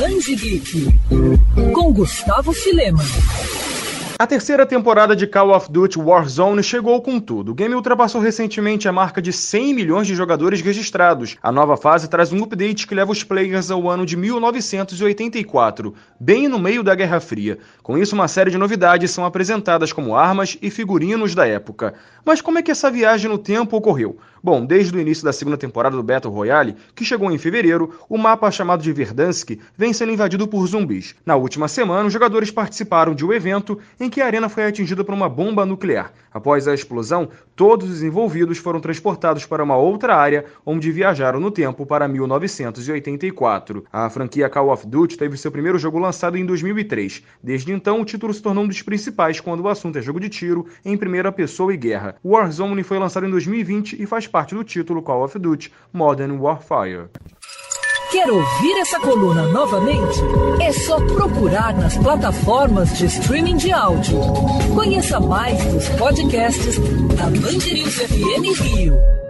Band Geek com Gustavo Filema. A terceira temporada de Call of Duty Warzone chegou com tudo. O game ultrapassou recentemente a marca de 100 milhões de jogadores registrados. A nova fase traz um update que leva os players ao ano de 1984, bem no meio da Guerra Fria. Com isso, uma série de novidades são apresentadas como armas e figurinos da época. Mas como é que essa viagem no tempo ocorreu? Bom, desde o início da segunda temporada do Battle Royale, que chegou em fevereiro, o mapa chamado de Verdansk vem sendo invadido por zumbis. Na última semana, os jogadores participaram de um evento em que a arena foi atingida por uma bomba nuclear. Após a explosão, todos os envolvidos foram transportados para uma outra área, onde viajaram no tempo para 1984. A franquia Call of Duty teve seu primeiro jogo lançado em 2003. Desde então, o título se tornou um dos principais quando o assunto é jogo de tiro em primeira pessoa e guerra. Warzone foi lançado em 2020 e faz parte do título Call of Duty Modern Warfare. Quer ouvir essa coluna novamente? É só procurar nas plataformas de streaming de áudio. Conheça mais dos podcasts da Band FM Rio.